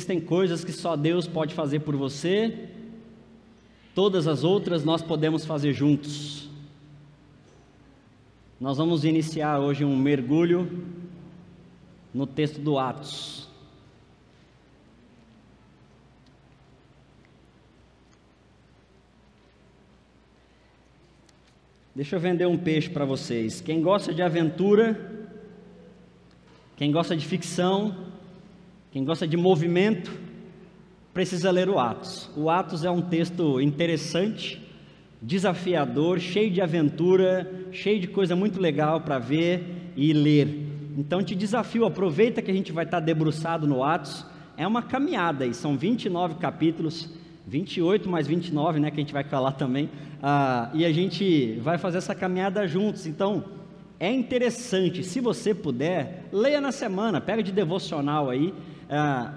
Existem coisas que só Deus pode fazer por você, todas as outras nós podemos fazer juntos. Nós vamos iniciar hoje um mergulho no texto do Atos. Deixa eu vender um peixe para vocês. Quem gosta de aventura, quem gosta de ficção, quem gosta de movimento, precisa ler o Atos. O Atos é um texto interessante, desafiador, cheio de aventura, cheio de coisa muito legal para ver e ler. Então te desafio, aproveita que a gente vai estar debruçado no Atos. É uma caminhada aí, são 29 capítulos, 28 mais 29, né, que a gente vai falar também. Ah, e a gente vai fazer essa caminhada juntos. Então, é interessante, se você puder, leia na semana, pega de devocional aí. Ah,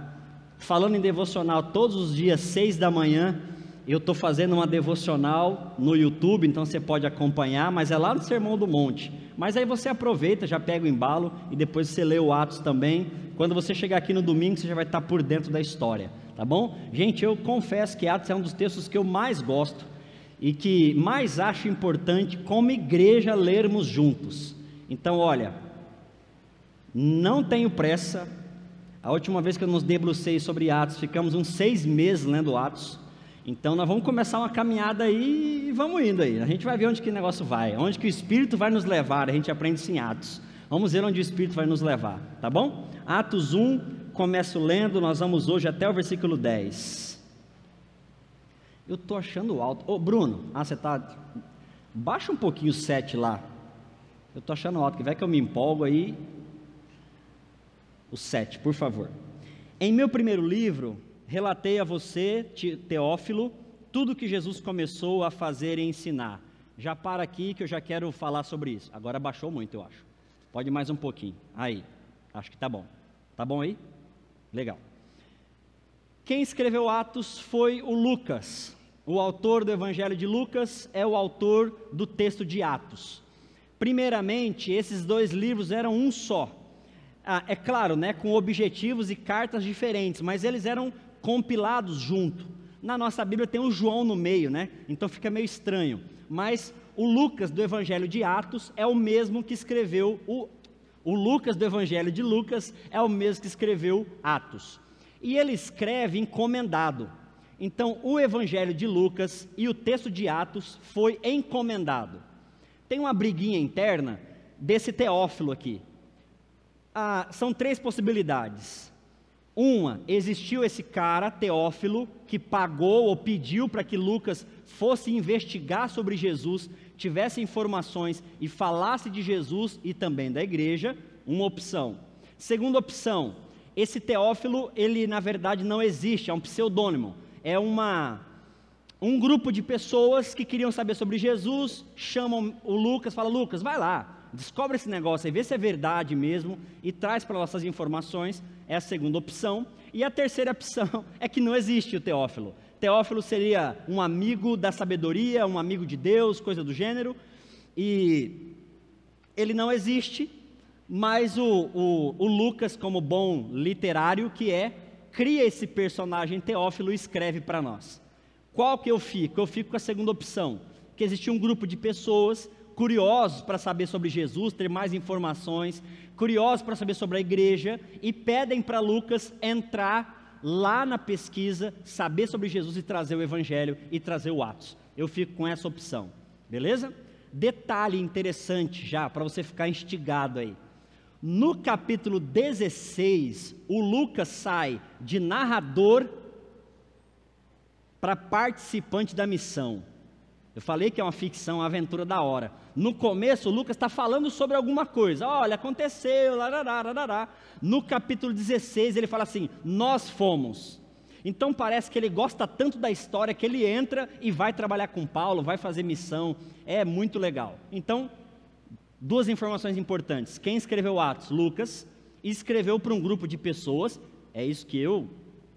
falando em devocional, todos os dias, seis da manhã, eu estou fazendo uma devocional no YouTube, então você pode acompanhar, mas é lá no Sermão do Monte. Mas aí você aproveita, já pega o embalo e depois você lê o Atos também. Quando você chegar aqui no domingo, você já vai estar por dentro da história, tá bom? Gente, eu confesso que Atos é um dos textos que eu mais gosto e que mais acho importante como igreja lermos juntos. Então, olha, não tenho pressa. A última vez que eu nos debrucei sobre Atos, ficamos uns seis meses lendo Atos. Então nós vamos começar uma caminhada aí e vamos indo aí. A gente vai ver onde que o negócio vai, onde que o Espírito vai nos levar. A gente aprende isso em Atos. Vamos ver onde o Espírito vai nos levar, tá bom? Atos 1, começo lendo, nós vamos hoje até o versículo 10. Eu estou achando alto. Ô Bruno, ah, você está. Baixa um pouquinho o 7 lá. Eu estou achando alto, que vai que eu me empolgo aí. O 7, por favor. Em meu primeiro livro, relatei a você, Teófilo, tudo que Jesus começou a fazer e ensinar. Já para aqui que eu já quero falar sobre isso. Agora baixou muito, eu acho. Pode mais um pouquinho. Aí, acho que tá bom. Tá bom aí? Legal. Quem escreveu Atos foi o Lucas. O autor do Evangelho de Lucas é o autor do texto de Atos. Primeiramente, esses dois livros eram um só. Ah, é claro, né, com objetivos e cartas diferentes, mas eles eram compilados junto. Na nossa Bíblia tem o João no meio, né? Então fica meio estranho. Mas o Lucas do Evangelho de Atos é o mesmo que escreveu o o Lucas do Evangelho de Lucas é o mesmo que escreveu Atos. E ele escreve encomendado. Então, o Evangelho de Lucas e o texto de Atos foi encomendado. Tem uma briguinha interna desse Teófilo aqui. Ah, são três possibilidades. Uma, existiu esse cara, Teófilo, que pagou ou pediu para que Lucas fosse investigar sobre Jesus, tivesse informações e falasse de Jesus e também da igreja, uma opção. Segunda opção, esse Teófilo, ele na verdade não existe, é um pseudônimo, é uma um grupo de pessoas que queriam saber sobre Jesus, chamam o Lucas, fala Lucas, vai lá, descobre esse negócio aí, vê se é verdade mesmo e traz para nossas informações. É a segunda opção. E a terceira opção é que não existe o Teófilo. Teófilo seria um amigo da sabedoria, um amigo de Deus, coisa do gênero. E ele não existe, mas o, o, o Lucas, como bom literário que é, cria esse personagem Teófilo e escreve para nós. Qual que eu fico? Eu fico com a segunda opção, que existia um grupo de pessoas curiosos para saber sobre Jesus, ter mais informações, curiosos para saber sobre a igreja e pedem para Lucas entrar lá na pesquisa, saber sobre Jesus e trazer o evangelho e trazer o Atos. Eu fico com essa opção, beleza? Detalhe interessante já para você ficar instigado aí. No capítulo 16, o Lucas sai de narrador para participante da missão. Eu falei que é uma ficção, uma aventura da hora. No começo, Lucas está falando sobre alguma coisa. Olha, aconteceu, larará, larará. No capítulo 16, ele fala assim: Nós fomos. Então parece que ele gosta tanto da história que ele entra e vai trabalhar com Paulo, vai fazer missão. É muito legal. Então, duas informações importantes. Quem escreveu Atos? Lucas. Escreveu para um grupo de pessoas. É isso que eu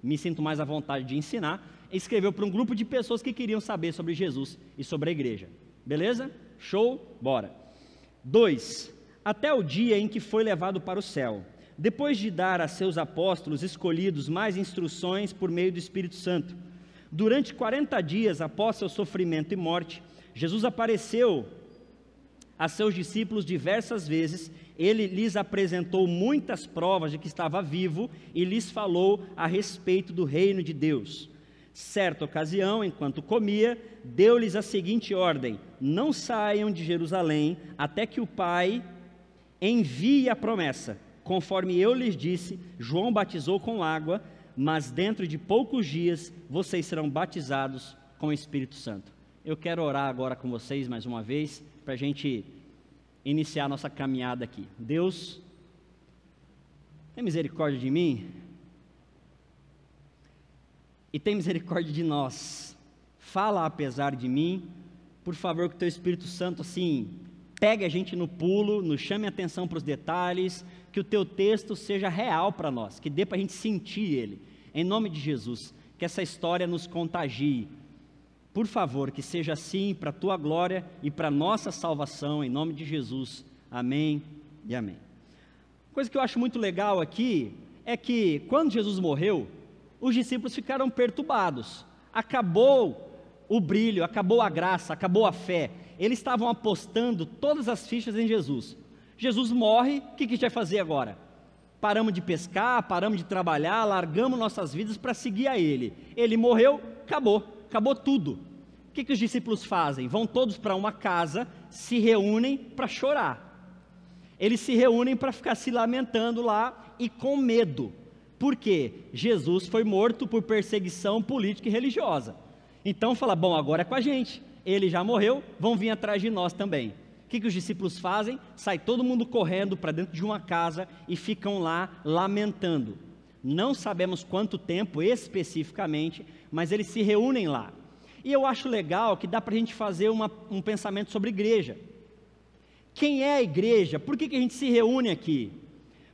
me sinto mais à vontade de ensinar escreveu para um grupo de pessoas que queriam saber sobre Jesus e sobre a igreja. Beleza? Show? Bora. 2. Até o dia em que foi levado para o céu. depois de dar a seus apóstolos escolhidos mais instruções por meio do Espírito Santo. Durante 40 dias após seu sofrimento e morte, Jesus apareceu a seus discípulos diversas vezes, ele lhes apresentou muitas provas de que estava vivo e lhes falou a respeito do reino de Deus. Certa ocasião, enquanto comia, deu-lhes a seguinte ordem: Não saiam de Jerusalém até que o Pai envie a promessa. Conforme eu lhes disse, João batizou com água, mas dentro de poucos dias vocês serão batizados com o Espírito Santo. Eu quero orar agora com vocês mais uma vez, para a gente iniciar nossa caminhada aqui. Deus, tem misericórdia de mim e tem misericórdia de nós. Fala apesar de mim, por favor, que o Teu Espírito Santo assim pegue a gente no pulo, nos chame atenção para os detalhes, que o teu texto seja real para nós, que dê para a gente sentir ele. Em nome de Jesus, que essa história nos contagie. Por favor, que seja assim para a tua glória e para a nossa salvação, em nome de Jesus. Amém e amém. Coisa que eu acho muito legal aqui é que quando Jesus morreu, os discípulos ficaram perturbados. Acabou o brilho, acabou a graça, acabou a fé eles estavam apostando todas as fichas em Jesus. Jesus morre, o que, a gente vai fazer agora? Paramos de pescar, paramos de trabalhar, largamos nossas vidas para seguir a Ele. Ele morreu, acabou, acabou tudo. O que, que os discípulos fazem? Vão todos para uma casa, se reúnem para chorar. Eles se reúnem para ficar se lamentando lá e com medo. Por quê? Jesus foi morto por perseguição política e religiosa. Então fala, bom, agora é com a gente ele já morreu, vão vir atrás de nós também. O que, que os discípulos fazem? Sai todo mundo correndo para dentro de uma casa e ficam lá lamentando. Não sabemos quanto tempo especificamente, mas eles se reúnem lá. E eu acho legal que dá para a gente fazer uma, um pensamento sobre igreja. Quem é a igreja? Por que, que a gente se reúne aqui?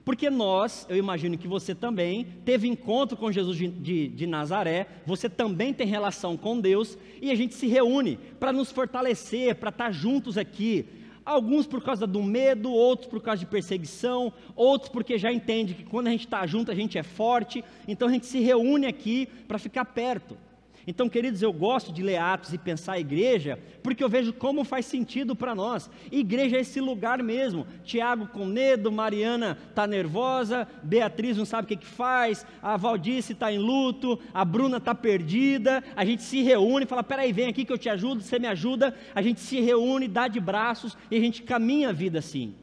Porque nós, eu imagino que você também, teve encontro com Jesus de, de, de Nazaré, você também tem relação com Deus, e a gente se reúne para nos fortalecer, para estar juntos aqui. Alguns por causa do medo, outros por causa de perseguição, outros porque já entende que quando a gente está junto a gente é forte, então a gente se reúne aqui para ficar perto. Então, queridos, eu gosto de ler Atos e pensar a igreja, porque eu vejo como faz sentido para nós. Igreja é esse lugar mesmo. Tiago com medo, Mariana está nervosa, Beatriz não sabe o que, que faz, a Valdice está em luto, a Bruna está perdida. A gente se reúne e fala: peraí, vem aqui que eu te ajudo, você me ajuda. A gente se reúne, dá de braços e a gente caminha a vida assim.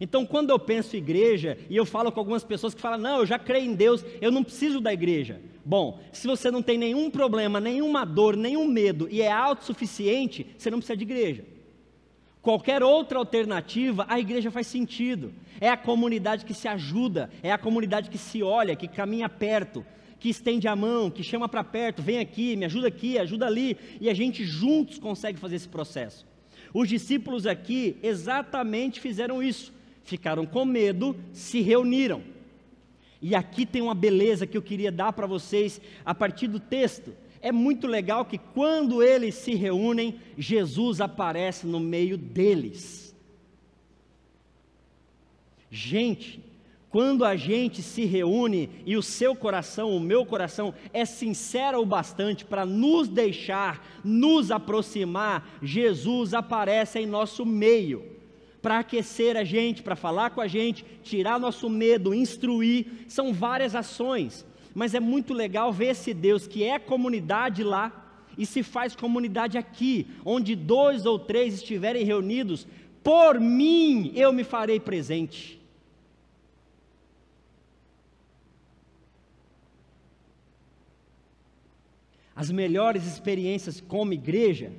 Então, quando eu penso igreja, e eu falo com algumas pessoas que falam, não, eu já creio em Deus, eu não preciso da igreja. Bom, se você não tem nenhum problema, nenhuma dor, nenhum medo e é autossuficiente, você não precisa de igreja. Qualquer outra alternativa, a igreja faz sentido. É a comunidade que se ajuda, é a comunidade que se olha, que caminha perto, que estende a mão, que chama para perto, vem aqui, me ajuda aqui, ajuda ali, e a gente juntos consegue fazer esse processo. Os discípulos aqui exatamente fizeram isso ficaram com medo, se reuniram. E aqui tem uma beleza que eu queria dar para vocês a partir do texto. É muito legal que quando eles se reúnem, Jesus aparece no meio deles. Gente, quando a gente se reúne e o seu coração, o meu coração, é sincero o bastante para nos deixar, nos aproximar, Jesus aparece em nosso meio para aquecer a gente, para falar com a gente, tirar nosso medo, instruir, são várias ações. Mas é muito legal ver esse Deus que é comunidade lá e se faz comunidade aqui, onde dois ou três estiverem reunidos, por mim eu me farei presente. As melhores experiências como igreja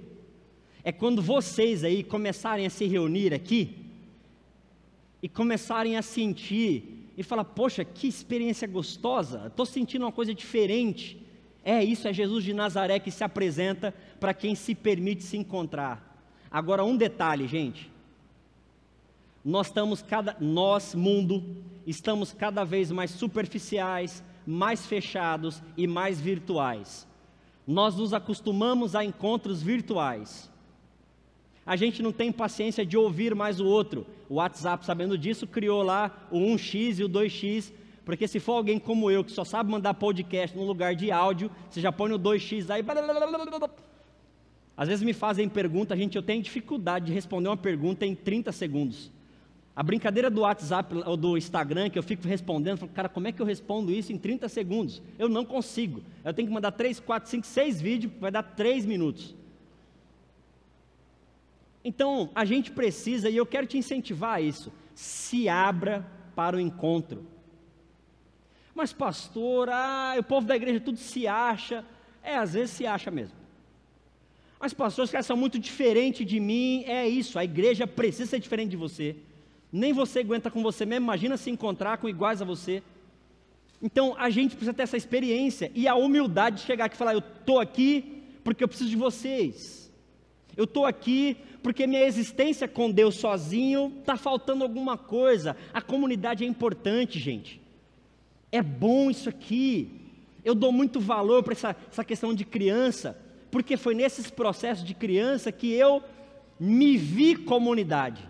é quando vocês aí começarem a se reunir aqui e começarem a sentir e falar: Poxa, que experiência gostosa, estou sentindo uma coisa diferente. É isso, é Jesus de Nazaré que se apresenta para quem se permite se encontrar. Agora, um detalhe, gente. Nós estamos cada, nós, mundo, estamos cada vez mais superficiais, mais fechados e mais virtuais. Nós nos acostumamos a encontros virtuais. A gente não tem paciência de ouvir mais o outro. O WhatsApp, sabendo disso, criou lá o 1x e o 2x, porque se for alguém como eu, que só sabe mandar podcast no lugar de áudio, você já põe no 2x aí. Às vezes me fazem pergunta, gente, eu tenho dificuldade de responder uma pergunta em 30 segundos. A brincadeira do WhatsApp ou do Instagram, que eu fico respondendo, falo, cara, como é que eu respondo isso em 30 segundos? Eu não consigo. Eu tenho que mandar 3, 4, 5, 6 vídeos, vai dar 3 minutos. Então, a gente precisa, e eu quero te incentivar a isso, se abra para o encontro. Mas, pastor, ah, o povo da igreja tudo se acha. É, às vezes se acha mesmo. Mas, pastor, os caras são muito diferentes de mim. É isso, a igreja precisa ser diferente de você. Nem você aguenta com você mesmo, imagina se encontrar com iguais a você. Então a gente precisa ter essa experiência e a humildade de chegar aqui e falar: Eu estou aqui porque eu preciso de vocês. Eu estou aqui porque minha existência com Deus sozinho está faltando alguma coisa. A comunidade é importante, gente. É bom isso aqui. Eu dou muito valor para essa, essa questão de criança, porque foi nesses processos de criança que eu me vi comunidade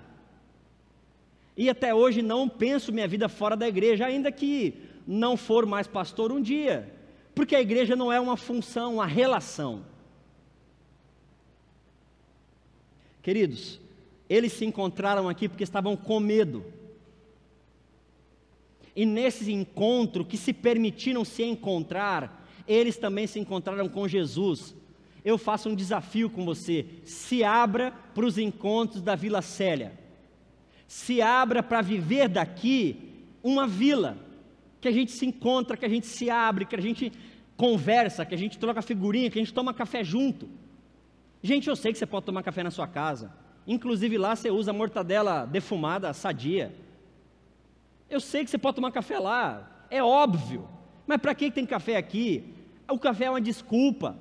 e até hoje não penso minha vida fora da igreja, ainda que não for mais pastor um dia, porque a igreja não é uma função, uma relação. Queridos, eles se encontraram aqui porque estavam com medo. E nesse encontro que se permitiram se encontrar, eles também se encontraram com Jesus. Eu faço um desafio com você: se abra para os encontros da Vila Célia se abra para viver daqui uma vila, que a gente se encontra, que a gente se abre, que a gente conversa, que a gente troca figurinha, que a gente toma café junto. Gente, eu sei que você pode tomar café na sua casa, inclusive lá você usa mortadela defumada, sadia. Eu sei que você pode tomar café lá, é óbvio, mas para que tem café aqui? O café é uma desculpa.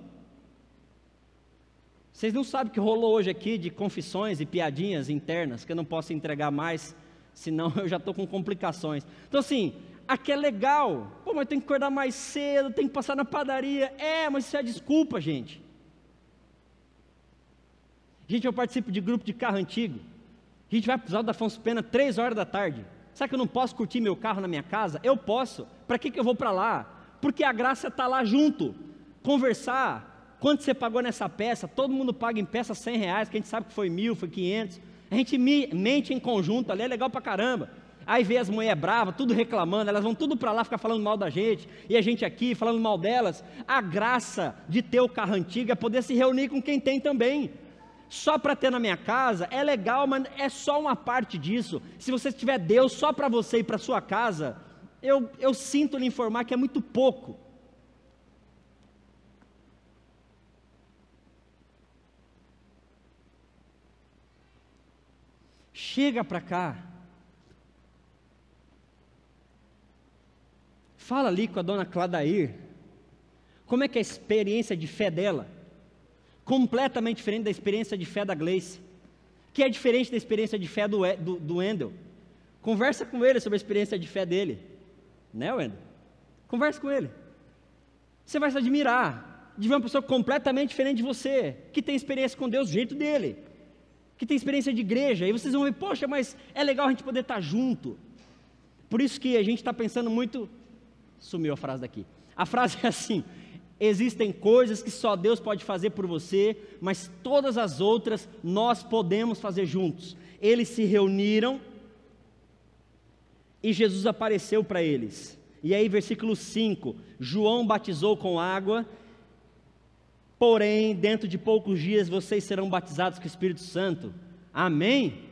Vocês não sabem o que rolou hoje aqui de confissões e piadinhas internas que eu não posso entregar mais, senão eu já estou com complicações. Então, assim, aqui é legal. Pô, mas tem que acordar mais cedo, tem que passar na padaria. É, mas isso é desculpa, gente. Gente, eu participo de grupo de carro antigo. A gente vai para o da Afonso Pena três horas da tarde. Sabe que eu não posso curtir meu carro na minha casa? Eu posso. Para que, que eu vou para lá? Porque a graça está lá junto. Conversar, Quanto você pagou nessa peça? Todo mundo paga em peça 100 reais, que a gente sabe que foi mil, foi 500. A gente mente em conjunto ali, é legal pra caramba. Aí vê as mulheres bravas, tudo reclamando, elas vão tudo para lá ficar falando mal da gente, e a gente aqui falando mal delas. A graça de ter o carro antigo é poder se reunir com quem tem também. Só para ter na minha casa é legal, mas é só uma parte disso. Se você tiver Deus só para você e para sua casa, eu, eu sinto lhe informar que é muito pouco. Chega para cá. Fala ali com a dona Cladair. Como é que é a experiência de fé dela? Completamente diferente da experiência de fé da Gleice. Que é diferente da experiência de fé do, do, do Wendel. Conversa com ele sobre a experiência de fé dele. Né, Wendel? Conversa com ele. Você vai se admirar de ver uma pessoa completamente diferente de você, que tem experiência com Deus do jeito dele que tem experiência de igreja, e vocês vão ver, poxa, mas é legal a gente poder estar junto. Por isso que a gente está pensando muito. Sumiu a frase daqui. A frase é assim: existem coisas que só Deus pode fazer por você, mas todas as outras nós podemos fazer juntos. Eles se reuniram e Jesus apareceu para eles. E aí, versículo 5: João batizou com água Porém, dentro de poucos dias vocês serão batizados com o Espírito Santo. Amém?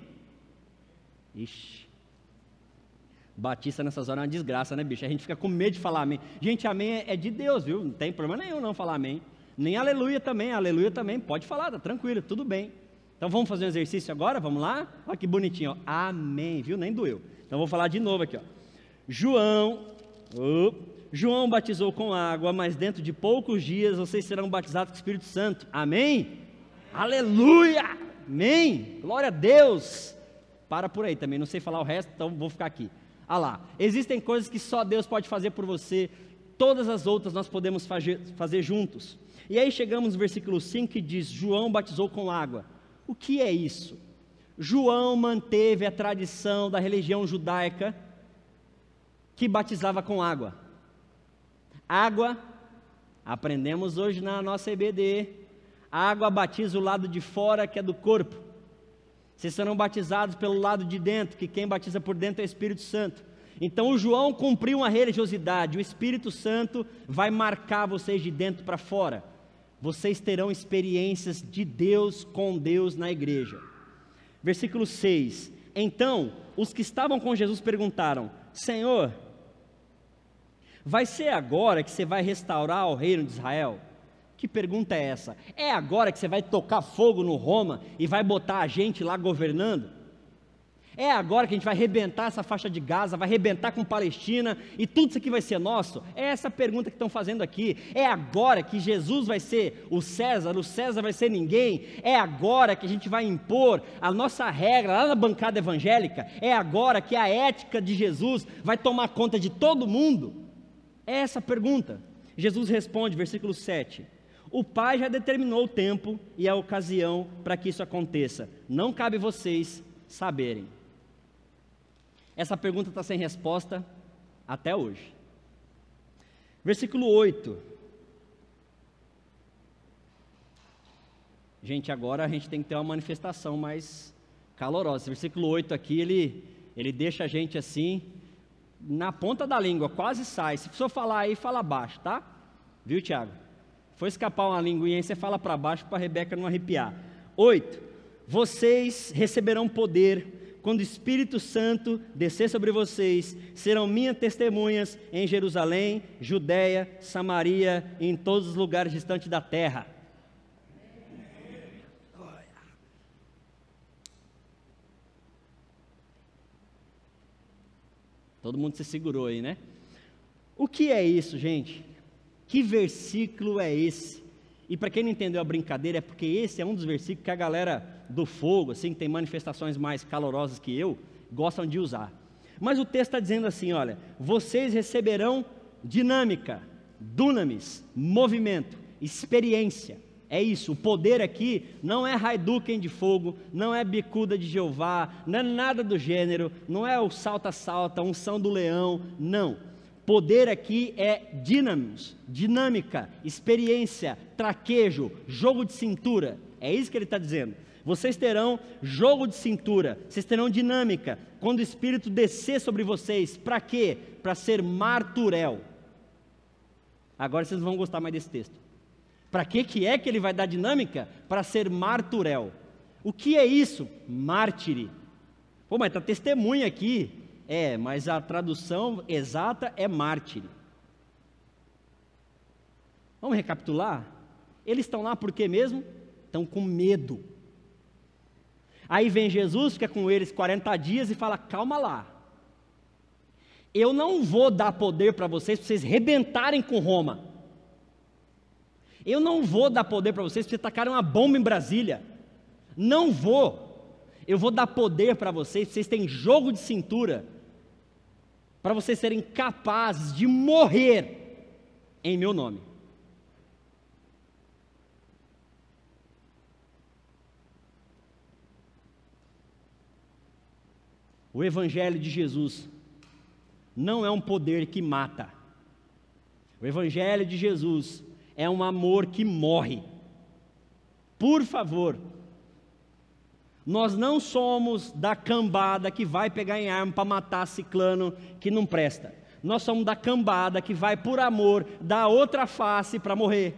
Ixi. Batista nessas horas é uma desgraça, né, bicho? A gente fica com medo de falar amém. Gente, amém é de Deus, viu? Não tem problema nenhum não falar amém. Nem aleluia também, aleluia também. Pode falar, tá tranquilo, tudo bem. Então vamos fazer um exercício agora? Vamos lá? Olha que bonitinho, ó. Amém, viu? Nem doeu. Então vou falar de novo aqui, ó. João, João batizou com água, mas dentro de poucos dias vocês serão batizados com o Espírito Santo. Amém? Aleluia! Amém! Glória a Deus! Para por aí também, não sei falar o resto, então vou ficar aqui. Ah lá, existem coisas que só Deus pode fazer por você, todas as outras nós podemos fazer, juntos. E aí chegamos no versículo 5 que diz: João batizou com água. O que é isso? João manteve a tradição da religião judaica que batizava com água. Água, aprendemos hoje na nossa EBD, água batiza o lado de fora que é do corpo. Vocês serão batizados pelo lado de dentro, que quem batiza por dentro é o Espírito Santo. Então o João cumpriu uma religiosidade, o Espírito Santo vai marcar vocês de dentro para fora. Vocês terão experiências de Deus com Deus na igreja. Versículo 6: Então os que estavam com Jesus perguntaram: Senhor, vai ser agora que você vai restaurar o reino de Israel? Que pergunta é essa? É agora que você vai tocar fogo no Roma e vai botar a gente lá governando? É agora que a gente vai arrebentar essa faixa de Gaza, vai arrebentar com Palestina e tudo isso aqui vai ser nosso? É essa pergunta que estão fazendo aqui. É agora que Jesus vai ser o César, o César vai ser ninguém? É agora que a gente vai impor a nossa regra lá na bancada evangélica? É agora que a ética de Jesus vai tomar conta de todo mundo? É essa a pergunta. Jesus responde, versículo 7. O Pai já determinou o tempo e a ocasião para que isso aconteça. Não cabe vocês saberem. Essa pergunta está sem resposta até hoje. Versículo 8. Gente, agora a gente tem que ter uma manifestação mais calorosa. Versículo 8 aqui, ele, ele deixa a gente assim, na ponta da língua, quase sai. Se for falar aí, fala baixo, tá? Viu, Tiago? Foi escapar uma linguinha aí, você fala para baixo para a Rebeca não arrepiar. 8. Vocês receberão poder quando o Espírito Santo descer sobre vocês, serão minhas testemunhas em Jerusalém, Judéia, Samaria e em todos os lugares distantes da terra. Todo mundo se segurou aí, né? O que é isso, gente? Que versículo é esse? E para quem não entendeu a brincadeira, é porque esse é um dos versículos que a galera do fogo, assim, que tem manifestações mais calorosas que eu, gostam de usar. Mas o texto está dizendo assim: olha, vocês receberão dinâmica, dunamis, movimento, experiência. É isso, o poder aqui não é Haiduken de fogo, não é bicuda de Jeová, não é nada do gênero, não é o salta-salta, unção do leão, não. Poder aqui é dinamos, dinâmica, experiência, traquejo, jogo de cintura. É isso que ele está dizendo. Vocês terão jogo de cintura, vocês terão dinâmica. Quando o Espírito descer sobre vocês, para quê? Para ser marturel. Agora vocês não vão gostar mais desse texto. Para que, que é que ele vai dar dinâmica? Para ser marturel. O que é isso? Mártire. Pô, mas está testemunha aqui. É, mas a tradução exata é mártire. Vamos recapitular? Eles estão lá por quê mesmo? Estão com medo. Aí vem Jesus, fica com eles 40 dias e fala: calma lá. Eu não vou dar poder para vocês para vocês rebentarem com Roma. Eu não vou dar poder para vocês para vocês tacarem uma bomba em Brasília. Não vou. Eu vou dar poder para vocês, vocês terem jogo de cintura, para vocês serem capazes de morrer em meu nome. O Evangelho de Jesus não é um poder que mata. O Evangelho de Jesus é um amor que morre. Por favor, nós não somos da cambada que vai pegar em arma para matar ciclano que não presta. Nós somos da cambada que vai, por amor, dar outra face para morrer.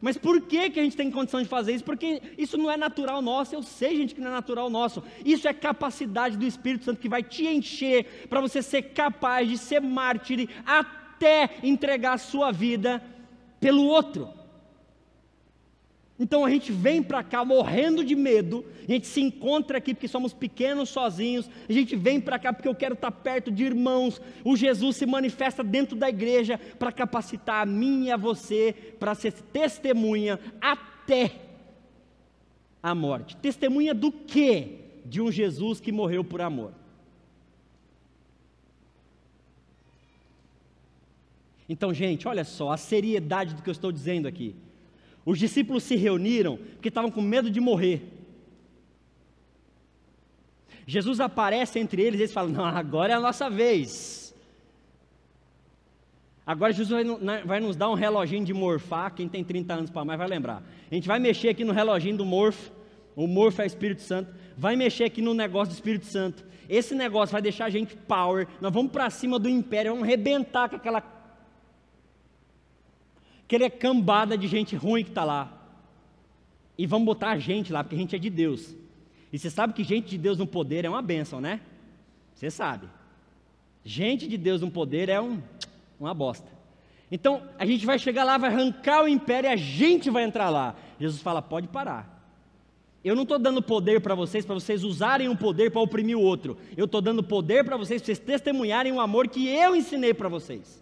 Mas por que, que a gente tem condição de fazer isso? Porque isso não é natural nosso. Eu sei, gente, que não é natural nosso. Isso é capacidade do Espírito Santo que vai te encher para você ser capaz de ser mártir até entregar a sua vida pelo outro. Então a gente vem para cá morrendo de medo, a gente se encontra aqui porque somos pequenos sozinhos, a gente vem para cá porque eu quero estar perto de irmãos. O Jesus se manifesta dentro da igreja para capacitar a mim e a você para ser testemunha até a morte. Testemunha do quê? De um Jesus que morreu por amor. Então, gente, olha só a seriedade do que eu estou dizendo aqui. Os discípulos se reuniram porque estavam com medo de morrer. Jesus aparece entre eles e eles falam: Não, agora é a nossa vez. Agora Jesus vai, nos dar um reloginho de morfar. Quem tem 30 anos para mais vai lembrar. A gente vai mexer aqui no reloginho do morfo. O morfo é Espírito Santo. Vai mexer aqui no negócio do Espírito Santo. Esse negócio vai deixar a gente power. Nós vamos para cima do império, vamos arrebentar com aquela aquela cambada de gente ruim que está lá. E vamos botar a gente lá, porque a gente é de Deus. E você sabe que gente de Deus no poder é uma bênção, né? Você sabe. Gente de Deus no poder é um, uma bosta. Então, a gente vai chegar lá, vai arrancar o império e a gente vai entrar lá. Jesus fala: pode parar. Eu não estou dando poder para vocês, para vocês usarem um poder para oprimir o outro. Eu estou dando poder para vocês, para vocês testemunharem o amor que eu ensinei para vocês.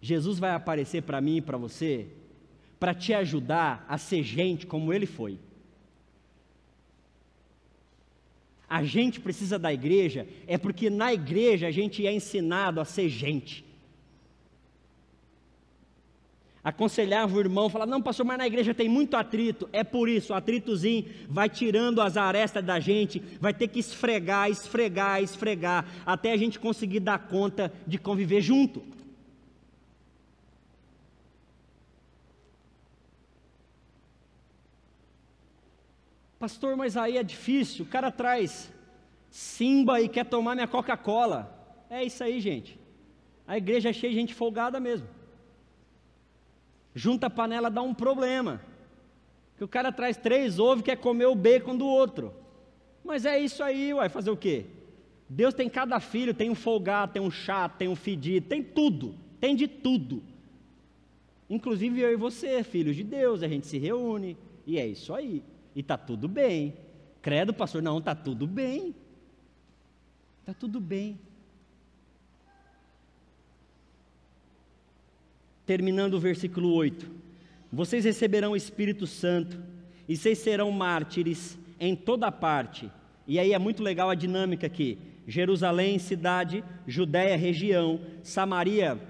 Jesus vai aparecer para mim e para você para te ajudar a ser gente como ele foi. A gente precisa da igreja é porque na igreja a gente é ensinado a ser gente. Aconselhava o irmão, falava: Não, pastor, mas na igreja tem muito atrito. É por isso, o atritozinho vai tirando as arestas da gente, vai ter que esfregar, esfregar, esfregar, até a gente conseguir dar conta de conviver junto. Pastor, mas aí é difícil. O cara traz Simba e quer tomar minha Coca-Cola. É isso aí, gente. A igreja é cheia de gente folgada mesmo. Junta a panela, dá um problema. Que o cara traz três ovos e quer comer o bacon do outro. Mas é isso aí, vai fazer o quê? Deus tem cada filho, tem um folgado, tem um chato, tem um fedido, tem tudo, tem de tudo. Inclusive eu e você, filhos de Deus, a gente se reúne e é isso aí. E está tudo bem. Credo, pastor, não, está tudo bem. Está tudo bem. Terminando o versículo 8: Vocês receberão o Espírito Santo, e vocês serão mártires em toda parte. E aí é muito legal a dinâmica aqui: Jerusalém, cidade, Judéia, região, Samaria,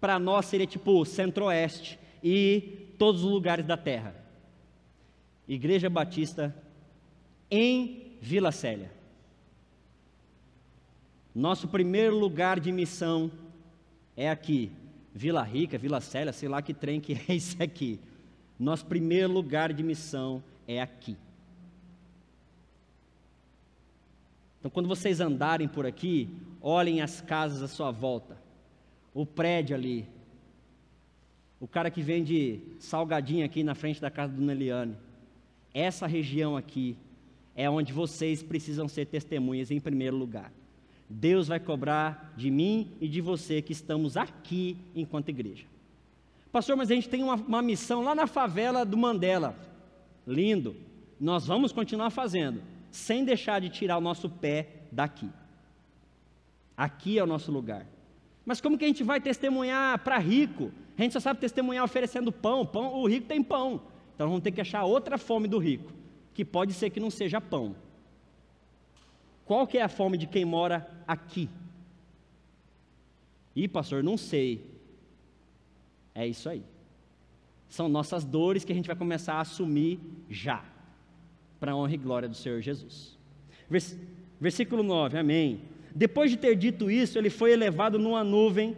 para nós seria tipo centro-oeste, e todos os lugares da terra. Igreja Batista em Vila Célia. Nosso primeiro lugar de missão é aqui. Vila Rica, Vila Célia, sei lá que trem que é esse aqui. Nosso primeiro lugar de missão é aqui. Então, quando vocês andarem por aqui, olhem as casas à sua volta. O prédio ali. O cara que vende salgadinho aqui na frente da casa do Neliane essa região aqui é onde vocês precisam ser testemunhas em primeiro lugar. Deus vai cobrar de mim e de você que estamos aqui enquanto igreja. Pastor, mas a gente tem uma, uma missão lá na favela do Mandela. Lindo. Nós vamos continuar fazendo, sem deixar de tirar o nosso pé daqui. Aqui é o nosso lugar. Mas como que a gente vai testemunhar para rico? A gente só sabe testemunhar oferecendo pão. pão. O rico tem pão. Então vamos ter que achar outra fome do rico, que pode ser que não seja pão. Qual que é a fome de quem mora aqui? Ih, pastor, não sei. É isso aí. São nossas dores que a gente vai começar a assumir já, para a honra e glória do Senhor Jesus. Vers versículo 9, amém. Depois de ter dito isso, ele foi elevado numa nuvem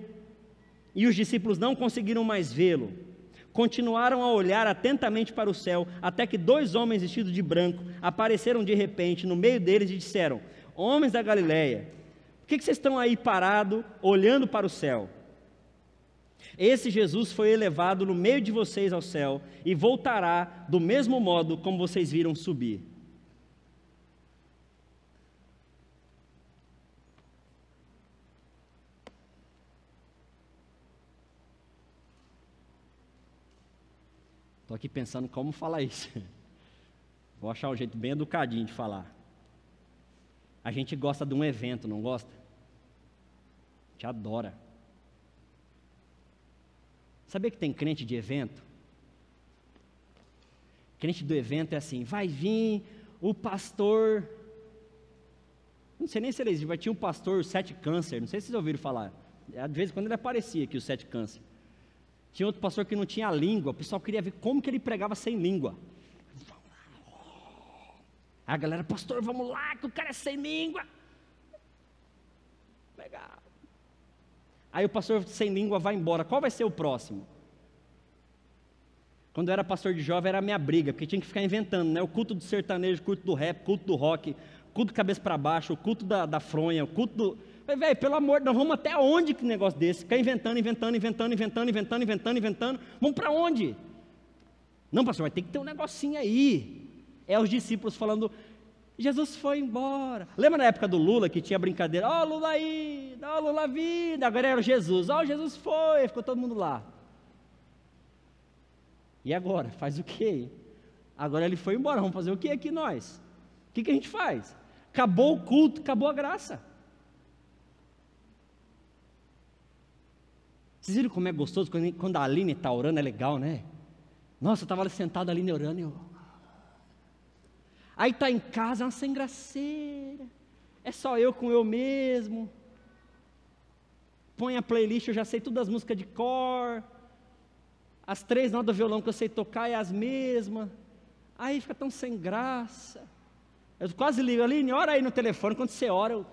e os discípulos não conseguiram mais vê-lo continuaram a olhar atentamente para o céu, até que dois homens vestidos de branco apareceram de repente no meio deles e disseram: Homens da Galileia, por que, vocês estão aí parados, olhando para o céu? Esse Jesus foi elevado no meio de vocês ao céu e voltará do mesmo modo como vocês viram subir. Aqui pensando como falar isso. Vou achar um jeito bem educadinho de falar. A gente gosta de um evento, não gosta? A gente adora. Sabia que tem crente de evento? Crente do evento é assim: vai vir o pastor. Não sei nem se ele vai ter um pastor sete câncer, não sei se vocês ouviram falar. Às vezes quando ele aparecia aqui, o sete câncer. Tinha outro pastor que não tinha língua, o pessoal queria ver como que ele pregava sem língua. A galera, pastor, vamos lá, que o cara é sem língua. Legal. Aí o pastor sem língua vai embora. Qual vai ser o próximo? Quando eu era pastor de jovem, era a minha briga, porque tinha que ficar inventando, né? O culto do sertanejo, o culto do rap, o culto do rock, o culto cabeça para baixo, o culto da, da fronha, o culto do. Velho, pelo amor Deus, vamos até onde que negócio desse? Ficar inventando, inventando, inventando, inventando, inventando, inventando, inventando. Vamos para onde? Não, pastor, vai ter que ter um negocinho aí. É os discípulos falando, Jesus foi embora. Lembra na época do Lula que tinha brincadeira? Ó, oh, Lula aí, ó, oh, Lula vida. Agora era Jesus, ó, oh, Jesus foi. Ficou todo mundo lá. E agora? Faz o quê? Agora ele foi embora. Vamos fazer o que aqui nós? O que, que a gente faz? Acabou o culto, acabou a graça. Vocês viram como é gostoso quando a Aline está orando? É legal, né? Nossa, eu estava sentado ali orando e eu. Aí está em casa, uma sem graceira. É só eu com eu mesmo. Põe a playlist, eu já sei todas as músicas de cor. As três notas do violão que eu sei tocar é as mesmas. Aí fica tão sem graça. Eu quase ligo ali, ora aí no telefone, quando você ora, eu...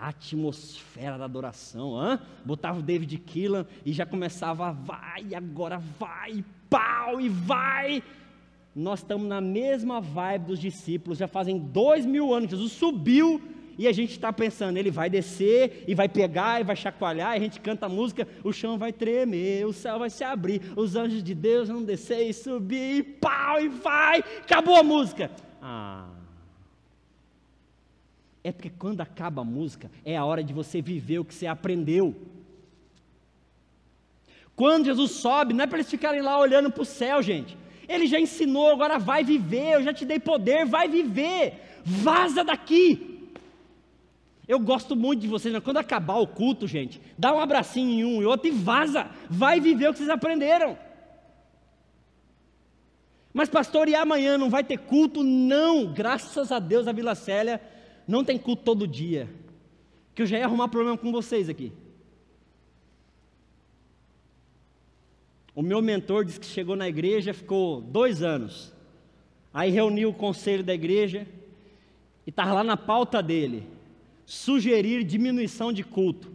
a atmosfera da adoração, hã? botava o David Killan e já começava, vai, agora vai, pau e vai. Nós estamos na mesma vibe dos discípulos, já fazem dois mil anos, Jesus subiu e a gente está pensando, ele vai descer e vai pegar e vai chacoalhar, e a gente canta a música, o chão vai tremer, o céu vai se abrir, os anjos de Deus vão descer e subir, e pau, e vai, acabou a música. Ah. É porque quando acaba a música, é a hora de você viver o que você aprendeu. Quando Jesus sobe, não é para eles ficarem lá olhando para o céu, gente. Ele já ensinou, agora vai viver, eu já te dei poder, vai viver, vaza daqui. Eu gosto muito de vocês, mas quando acabar o culto, gente, dá um abracinho em um e outro e vaza. Vai viver o que vocês aprenderam. Mas, pastor, e amanhã não vai ter culto? Não, graças a Deus a Vila Célia não tem culto todo dia. Que eu já ia arrumar problema com vocês aqui. O meu mentor disse que chegou na igreja, ficou dois anos. Aí reuniu o conselho da igreja e estava lá na pauta dele sugerir diminuição de culto.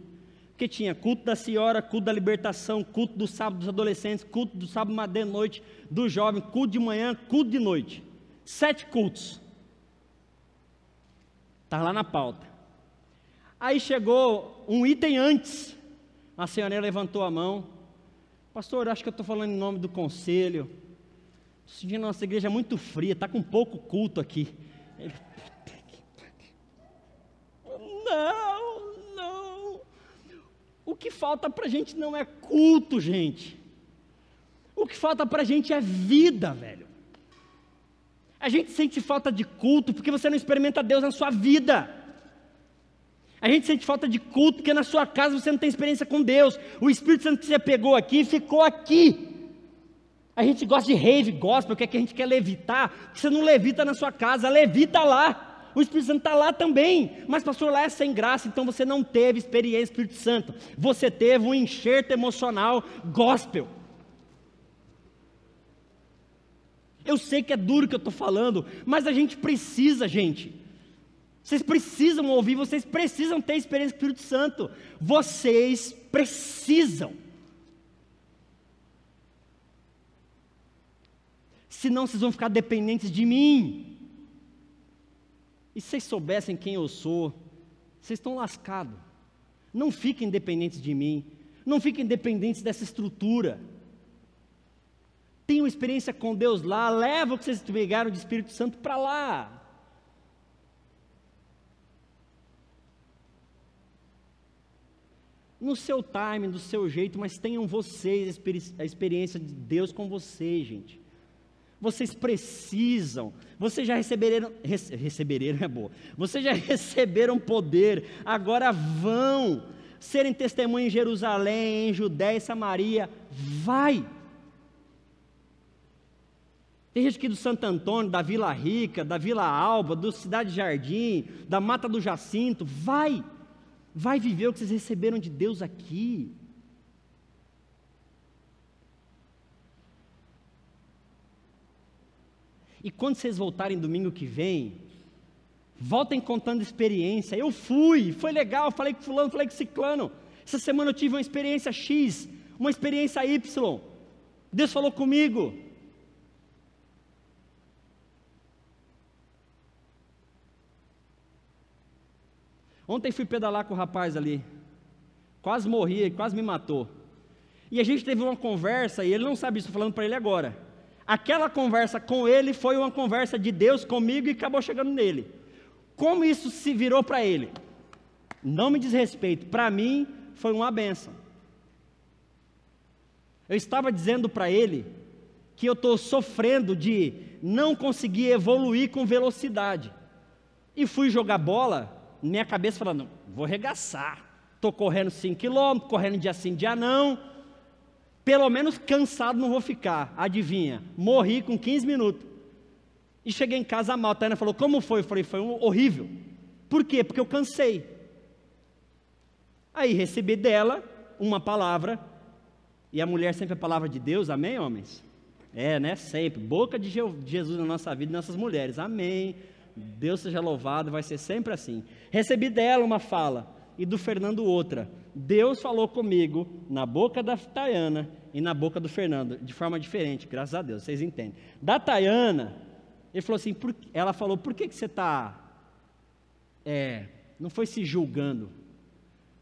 Porque tinha culto da senhora, culto da libertação, culto do sábado dos adolescentes, culto do sábado de noite do jovem, culto de manhã, culto de noite. Sete cultos. Está lá na pauta. Aí chegou um item antes. A senhora levantou a mão. Pastor, acho que eu estou falando em nome do conselho. Sentindo nossa igreja muito fria, está com pouco culto aqui. Ele, não, não. O que falta para a gente não é culto, gente. O que falta para a gente é vida, velho. A gente sente falta de culto porque você não experimenta Deus na sua vida. A gente sente falta de culto porque na sua casa você não tem experiência com Deus. O Espírito Santo que você pegou aqui ficou aqui. A gente gosta de rave, gospel, porque é que a gente quer levitar. Você não levita na sua casa, levita lá o Espírito Santo está lá também, mas pastor, lá é sem graça, então você não teve experiência Espírito Santo, você teve um enxerto emocional gospel. Eu sei que é duro que eu estou falando, mas a gente precisa, gente. Vocês precisam ouvir, vocês precisam ter experiência com o Espírito Santo. Vocês precisam. Senão vocês vão ficar dependentes de mim. E se vocês soubessem quem eu sou, vocês estão lascados. Não fiquem dependentes de mim. Não fiquem dependentes dessa estrutura. Tenham experiência com Deus lá. Leva o que vocês pegaram de Espírito Santo para lá. no seu time, do seu jeito, mas tenham vocês a experiência de Deus com vocês, gente. Vocês precisam, vocês já receberam, rece, receberam é boa, vocês já receberam poder, agora vão serem testemunhas em Jerusalém, em Judéia e Samaria, vai. Tem gente aqui do Santo Antônio, da Vila Rica, da Vila Alba, do Cidade Jardim, da Mata do Jacinto, vai, vai viver o que vocês receberam de Deus aqui. E quando vocês voltarem domingo que vem, voltem contando experiência. Eu fui, foi legal, falei com fulano, falei com ciclano. Essa semana eu tive uma experiência X, uma experiência Y. Deus falou comigo. Ontem fui pedalar com o rapaz ali. Quase morri, quase me matou. E a gente teve uma conversa, e ele não sabe isso, falando para ele agora. Aquela conversa com ele foi uma conversa de Deus comigo e acabou chegando nele. Como isso se virou para ele? Não me diz respeito, para mim foi uma benção. Eu estava dizendo para ele que eu estou sofrendo de não conseguir evoluir com velocidade. E fui jogar bola, minha cabeça falando, vou regaçar. Estou correndo 5 km, correndo dia sim, dia não. Pelo menos cansado não vou ficar. Adivinha? Morri com 15 minutos. E cheguei em casa mal. A Tânia falou: Como foi? Eu falei: Foi horrível. Por quê? Porque eu cansei. Aí recebi dela uma palavra. E a mulher sempre é a palavra de Deus, amém, homens? É, né? Sempre. Boca de Jesus na nossa vida e nossas mulheres, amém. Deus seja louvado, vai ser sempre assim. Recebi dela uma fala e do Fernando outra. Deus falou comigo na boca da Tayana e na boca do Fernando, de forma diferente, graças a Deus, vocês entendem. Da Tayana, ele falou assim, por, ela falou, por que, que você está, é, não foi se julgando,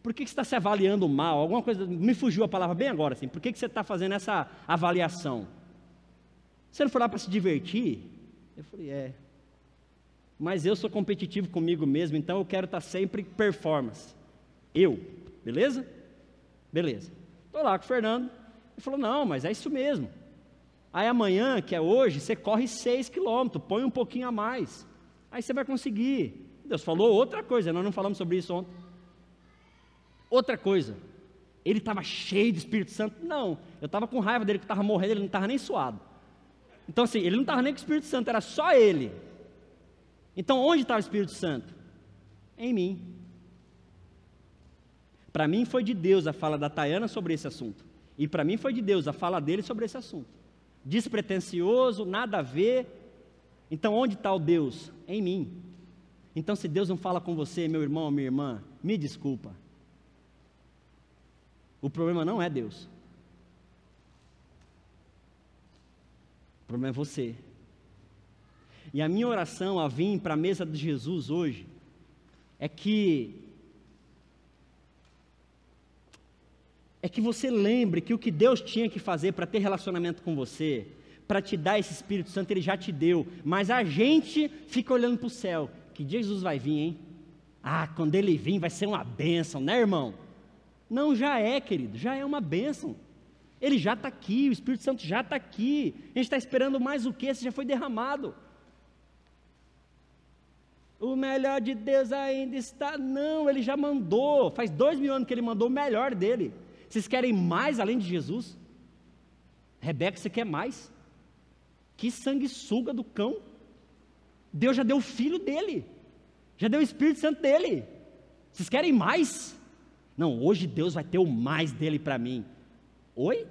por que, que você está se avaliando mal, alguma coisa, me fugiu a palavra bem agora, assim, por que, que você está fazendo essa avaliação? Você não foi lá para se divertir? Eu falei, é, mas eu sou competitivo comigo mesmo, então eu quero estar sempre performance, eu, Beleza? Beleza. Estou lá com o Fernando. Ele falou: Não, mas é isso mesmo. Aí amanhã, que é hoje, você corre 6 quilômetros, põe um pouquinho a mais. Aí você vai conseguir. Deus falou outra coisa, nós não falamos sobre isso ontem. Outra coisa, ele estava cheio de Espírito Santo? Não, eu estava com raiva dele que estava morrendo, ele não estava nem suado. Então, assim, ele não estava nem com o Espírito Santo, era só ele. Então, onde estava o Espírito Santo? Em mim. Para mim foi de Deus a fala da Tayana sobre esse assunto. E para mim foi de Deus a fala dele sobre esse assunto. Despretensioso, nada a ver. Então onde está o Deus? Em mim. Então se Deus não fala com você, meu irmão ou minha irmã, me desculpa. O problema não é Deus. O problema é você. E a minha oração a vir para a mesa de Jesus hoje é que é que você lembre que o que Deus tinha que fazer para ter relacionamento com você, para te dar esse Espírito Santo, Ele já te deu, mas a gente fica olhando para o céu. Que Jesus vai vir, hein? Ah, quando Ele vir vai ser uma bênção, né, irmão? Não, já é, querido, já é uma bênção. Ele já está aqui, o Espírito Santo já está aqui. A gente está esperando mais o que? Esse já foi derramado. O melhor de Deus ainda está. Não, ele já mandou. Faz dois mil anos que ele mandou o melhor dele. Vocês querem mais além de Jesus? Rebeca, você quer mais? Que sanguessuga do cão. Deus já deu o filho dele, já deu o Espírito Santo dele. Vocês querem mais? Não, hoje Deus vai ter o mais dele para mim. Oi?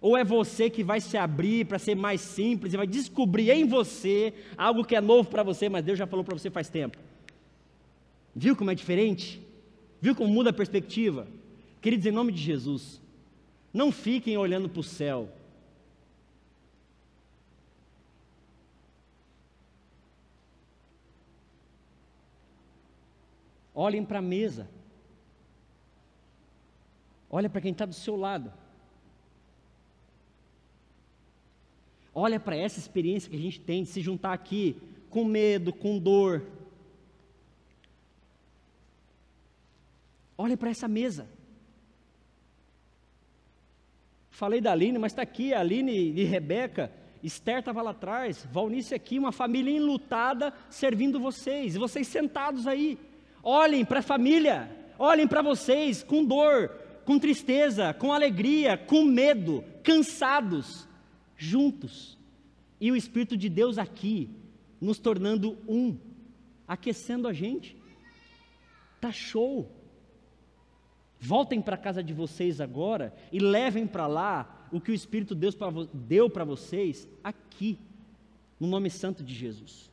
Ou é você que vai se abrir para ser mais simples e vai descobrir em você algo que é novo para você, mas Deus já falou para você faz tempo? Viu como é diferente? Viu como muda a perspectiva? Queridos, em nome de Jesus, não fiquem olhando para o céu. Olhem para a mesa. Olha para quem está do seu lado. Olha para essa experiência que a gente tem de se juntar aqui com medo, com dor, Olhe para essa mesa. Falei da Aline, mas está aqui, a Aline e Rebeca, Esther estava lá atrás, Valnice aqui, uma família enlutada servindo vocês, e vocês sentados aí. Olhem para a família, olhem para vocês com dor, com tristeza, com alegria, com medo, cansados, juntos, e o Espírito de Deus aqui, nos tornando um, aquecendo a gente. Tá show! Voltem para a casa de vocês agora e levem para lá o que o Espírito Deus deu para vocês aqui, no nome santo de Jesus.